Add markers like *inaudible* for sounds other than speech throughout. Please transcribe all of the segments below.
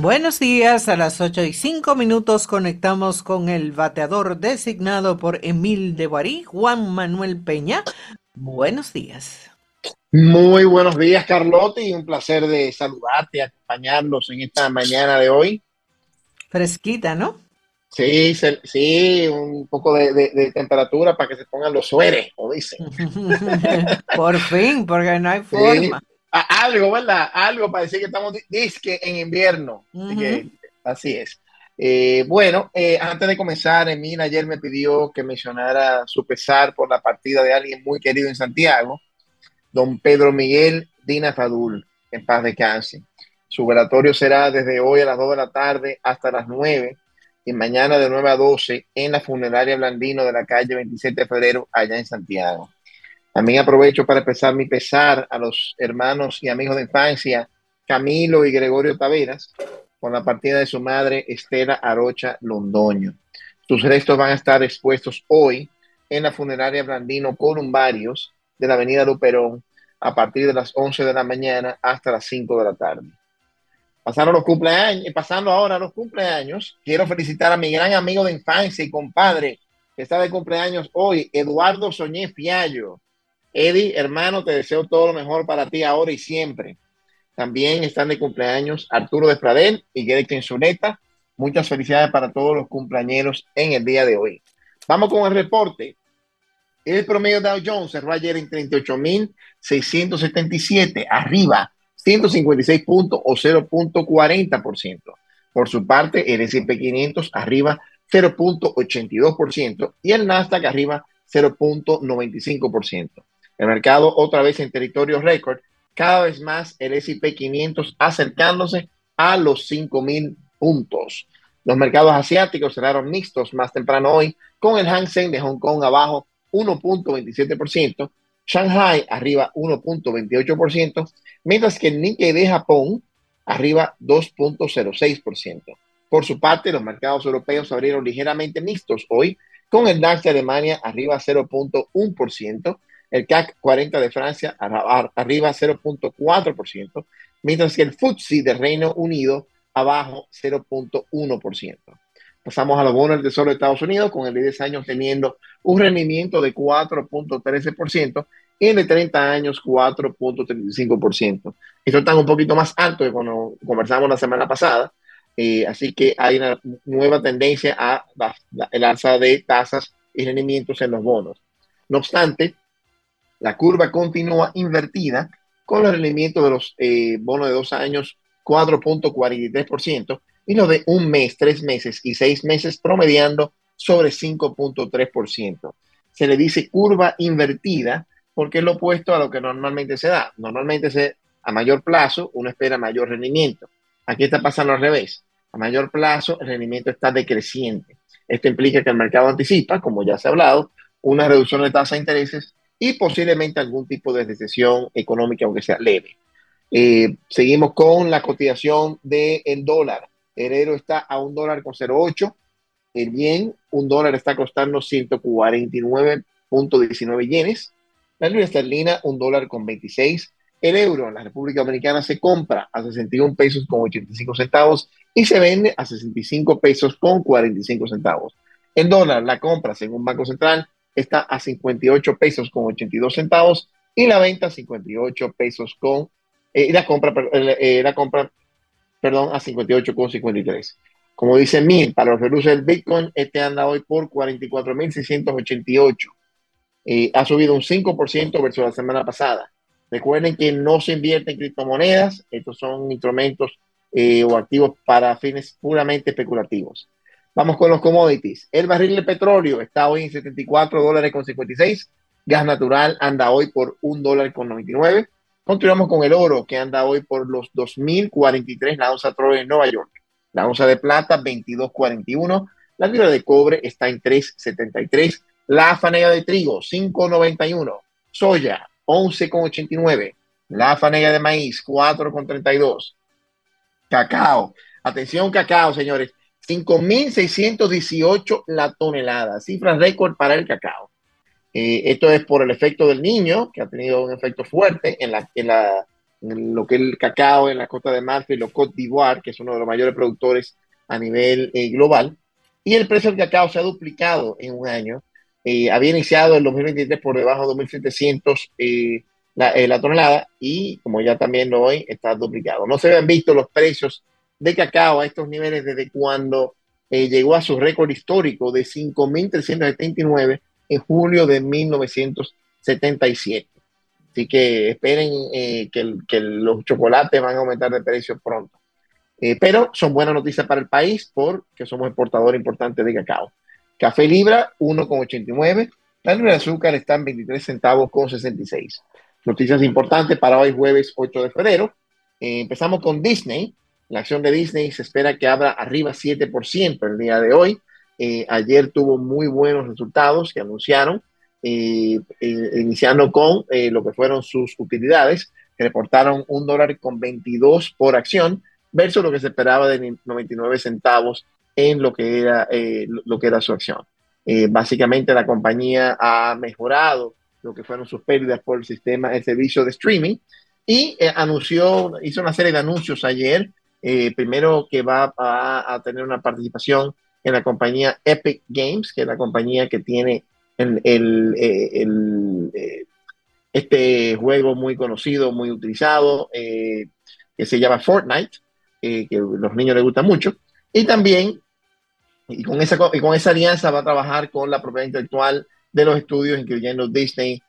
Buenos días, a las 8 y 5 minutos conectamos con el bateador designado por Emil de Guarí, Juan Manuel Peña. Buenos días. Muy buenos días, Carlotti. Un placer de saludarte, acompañarlos en esta mañana de hoy. Fresquita, ¿no? Sí, sí, un poco de, temperatura para que se pongan los sueres, como dicen. *laughs* Por fin, porque no hay forma. Algo, ¿verdad? Algo para decir que estamos disque en invierno. así es. Eh, bueno, eh, antes de comenzar, Emil ayer me pidió que mencionara su pesar por la partida de alguien muy querido en Santiago, don Pedro Miguel Dina Fadul, en paz de cáncer. Su velatorio será desde hoy a las 2 de la tarde hasta las 9 y mañana de 9 a 12 en la funeraria Blandino de la calle 27 de febrero allá en Santiago. También aprovecho para expresar mi pesar a los hermanos y amigos de infancia Camilo y Gregorio Taveras por la partida de su madre Estela Arocha Londoño. Sus restos van a estar expuestos hoy en la funeraria Blandino Columbarios de la avenida Luperón a partir de las 11 de la mañana hasta las 5 de la tarde. Pasaron los cumpleaños, pasando ahora los cumpleaños, quiero felicitar a mi gran amigo de infancia y compadre que está de cumpleaños hoy, Eduardo Soñé Fiallo. Eddie, hermano, te deseo todo lo mejor para ti ahora y siempre. También están de cumpleaños Arturo Despradel y Gretchen Zuleta. Muchas felicidades para todos los cumpleañeros en el día de hoy. Vamos con el reporte. El promedio Dow Jones cerró ayer en 38.677, arriba 156 puntos o 0.40%. Por su parte, el S&P 500 arriba 0.82% y el Nasdaq arriba 0.95%. El mercado otra vez en territorio récord, cada vez más el S&P 500 acercándose a los 5.000 puntos. Los mercados asiáticos cerraron mixtos más temprano hoy, con el Hang Seng de Hong Kong abajo 1.27%, Shanghai arriba 1.28%, mientras que el Nikkei de Japón arriba 2.06%. Por su parte, los mercados europeos abrieron ligeramente mixtos hoy, con el DAX de Alemania arriba 0.1%, el CAC 40 de Francia arriba 0.4%, mientras que el FTSE de Reino Unido abajo 0.1%. Pasamos a los bonos del Tesoro de Estados Unidos con el de 10 años teniendo un rendimiento de 4.13% y el de 30 años 4.35%. Esto está un poquito más alto que cuando conversamos la semana pasada, eh, así que hay una nueva tendencia a el alza de tasas y rendimientos en los bonos. No obstante, la curva continúa invertida con el rendimiento de los eh, bonos de dos años 4.43% y los de un mes, tres meses y seis meses promediando sobre 5.3%. Se le dice curva invertida porque es lo opuesto a lo que normalmente se da. Normalmente se, a mayor plazo uno espera mayor rendimiento. Aquí está pasando al revés. A mayor plazo el rendimiento está decreciente. Esto implica que el mercado anticipa, como ya se ha hablado, una reducción de tasa de intereses y posiblemente algún tipo de recesión económica, aunque sea leve. Eh, seguimos con la cotización del dólar. El euro está a un dólar con 0,8. El yen, un dólar está costando 149.19 yenes. La libra esterlina, un dólar con 26. El euro en la República Dominicana se compra a 61 pesos con 85 centavos y se vende a 65 pesos con 45 centavos. El dólar, la compra según Banco Central, está a 58 pesos con 82 centavos y la venta a 58 pesos con, eh, la compra, eh, la compra, perdón, a 58 con 53. Como dice Mil, para los reluces del Bitcoin, este anda hoy por 44.688. Eh, ha subido un 5% versus la semana pasada. Recuerden que no se invierte en criptomonedas, estos son instrumentos eh, o activos para fines puramente especulativos. Vamos con los commodities. El barril de petróleo está hoy en 74 dólares con 56. Gas natural anda hoy por 1 dólar con 99. Continuamos con el oro que anda hoy por los 2.043 la onza Troy en Nueva York. La onza de plata 22.41. La libra de cobre está en 3.73. La fanega de trigo 5.91. Soya 11.89. La fanega de maíz 4.32. Cacao. Atención cacao, señores. 5.618 la tonelada, cifra récord para el cacao. Eh, esto es por el efecto del niño, que ha tenido un efecto fuerte en la, en la lo que es el cacao en la costa de Marfil o Côte d'Ivoire, que es uno de los mayores productores a nivel eh, global. Y el precio del cacao se ha duplicado en un año. Eh, había iniciado el 2023 por debajo de 2.700 eh, la, la, tonelada y como ya también lo hoy está duplicado. No se habían visto los precios de cacao a estos niveles desde cuando llegó a su récord histórico de 5.379 en julio de 1977. Así que esperen eh, que, los chocolates van a aumentar de precio pronto. Eh, pero son buenas noticias para el país porque somos exportador importante de cacao. Café Libra, 1,89. La libra de azúcar está en 23 centavos con 66. Noticias importantes para hoy jueves 8 de febrero. Eh, empezamos con Disney. La acción de Disney se espera que abra arriba 7% el día de hoy. ayer tuvo muy buenos resultados que anunciaron eh, iniciando con eh, lo que fueron sus utilidades, que reportaron un dólar con 22 por acción, versus lo que se esperaba de 99 centavos en lo que era, eh, lo que era su acción. básicamente la compañía ha mejorado lo que fueron sus pérdidas por el sistema, el servicio de streaming, y anunció, hizo una serie de anuncios ayer, primero que va a, tener una participación en la compañía Epic Games, que es la compañía que tiene eh, eh, este juego muy conocido, muy utilizado, eh, que se llama Fortnite, que a los niños les gusta mucho. Y también, y con, esa, y con esa alianza va a trabajar con la propiedad intelectual de los estudios, incluyendo Disney,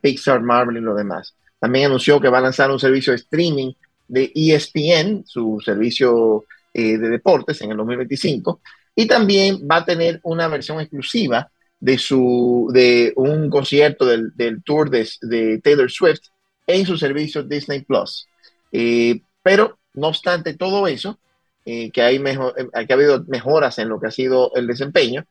Pixar, Marvel y lo demás. También anunció que va a lanzar un servicio de streaming de ESPN, su servicio de deportes, en el 2025. Y también va a tener una versión exclusiva de, su, de un concierto del, tour de, Taylor Swift en su servicio Disney Plus. Eh, pero, no obstante todo eso, eh, que, hay mejor, eh, que ha habido mejoras en lo que ha sido el desempeño,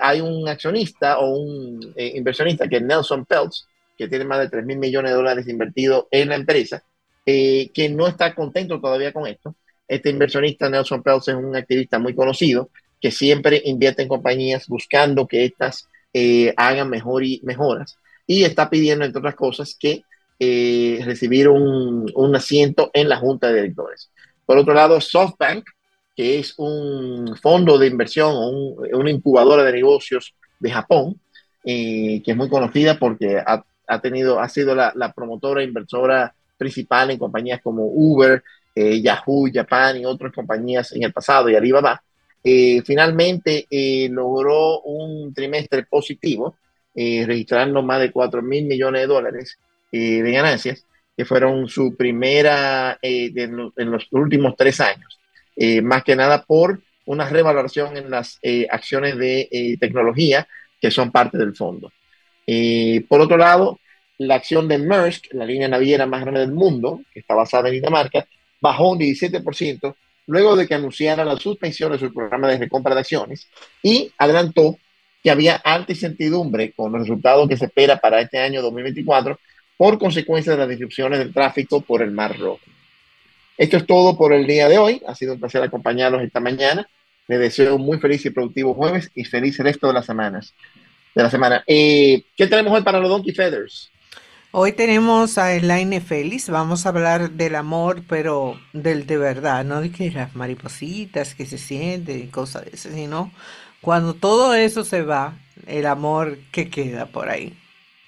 hay un accionista o un inversionista que es Nelson Peltz, que tiene más de 3 mil millones de dólares invertidos en la empresa, que no está contento todavía con esto. Este inversionista, Nelson Peltz, es un activista muy conocido que siempre invierte en compañías buscando que éstas eh, hagan mejor y mejoras. Y está pidiendo, entre otras cosas, que eh, recibir un, un, asiento en la junta de directores. Por otro lado, SoftBank, que es un fondo de inversión o una incubadora de negocios de Japón, eh, que es muy conocida porque ha, ha tenido, ha sido la, la, promotora e inversora principal en compañías como Uber, Yahoo, Japan y otras compañías en el pasado y Alibaba. Eh, finalmente eh, logró un trimestre positivo, eh, registrando más de 4 mil millones de dólares de ganancias, que fueron su primera en, los últimos tres años, más que nada por una revaloración en las acciones de tecnología que son parte del fondo. por otro lado, la acción de Maersk, la línea naviera más grande del mundo, que está basada en Dinamarca, bajó un 17% luego de que anunciara la suspensión de su programa de recompra de acciones y adelantó que había alta incertidumbre con los resultados que se espera para este año 2024 por consecuencia de las disrupciones del tráfico por el Mar Rojo. Esto es todo por el día de hoy. Ha sido un placer acompañarlos esta mañana. Les deseo un muy feliz y productivo jueves y feliz resto de las semanas. De la semana. Eh, ¿Qué tenemos hoy para los Donkey Feathers? Hoy tenemos a Elaine Félix, vamos a hablar del amor, pero del de verdad, no de que las maripositas que se sienten y cosas de esas, sino cuando todo eso se va, el amor que queda por ahí.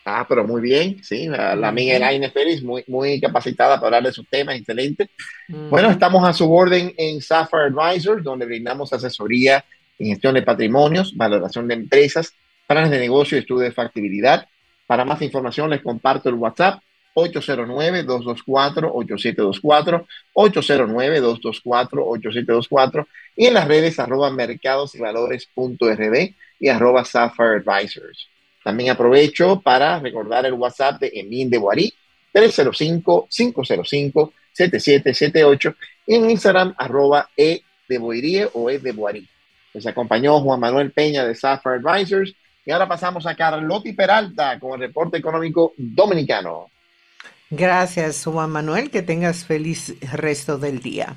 Ah, pero muy bien, sí, la, amiga Elaine Félix, muy, muy capacitada para hablar de sus temas, excelente. Bueno, estamos a su orden en Sapphire Advisors, donde brindamos asesoría en gestión de patrimonios, valoración de empresas, planes de negocio y estudio de factibilidad para más información les comparto el WhatsApp 809-224-8724, 809-224-8724 y en las redes arroba y Sapphire Advisors. También aprovecho para recordar el WhatsApp de Emil de Boarí, 305-505-7778 y en Instagram arroba e de o e de. Les acompañó Juan Manuel Peña de Sapphire Advisors y ahora pasamos a Carlotti Peralta con el reporte económico dominicano. Gracias, Juan Manuel. Que tengas feliz resto del día.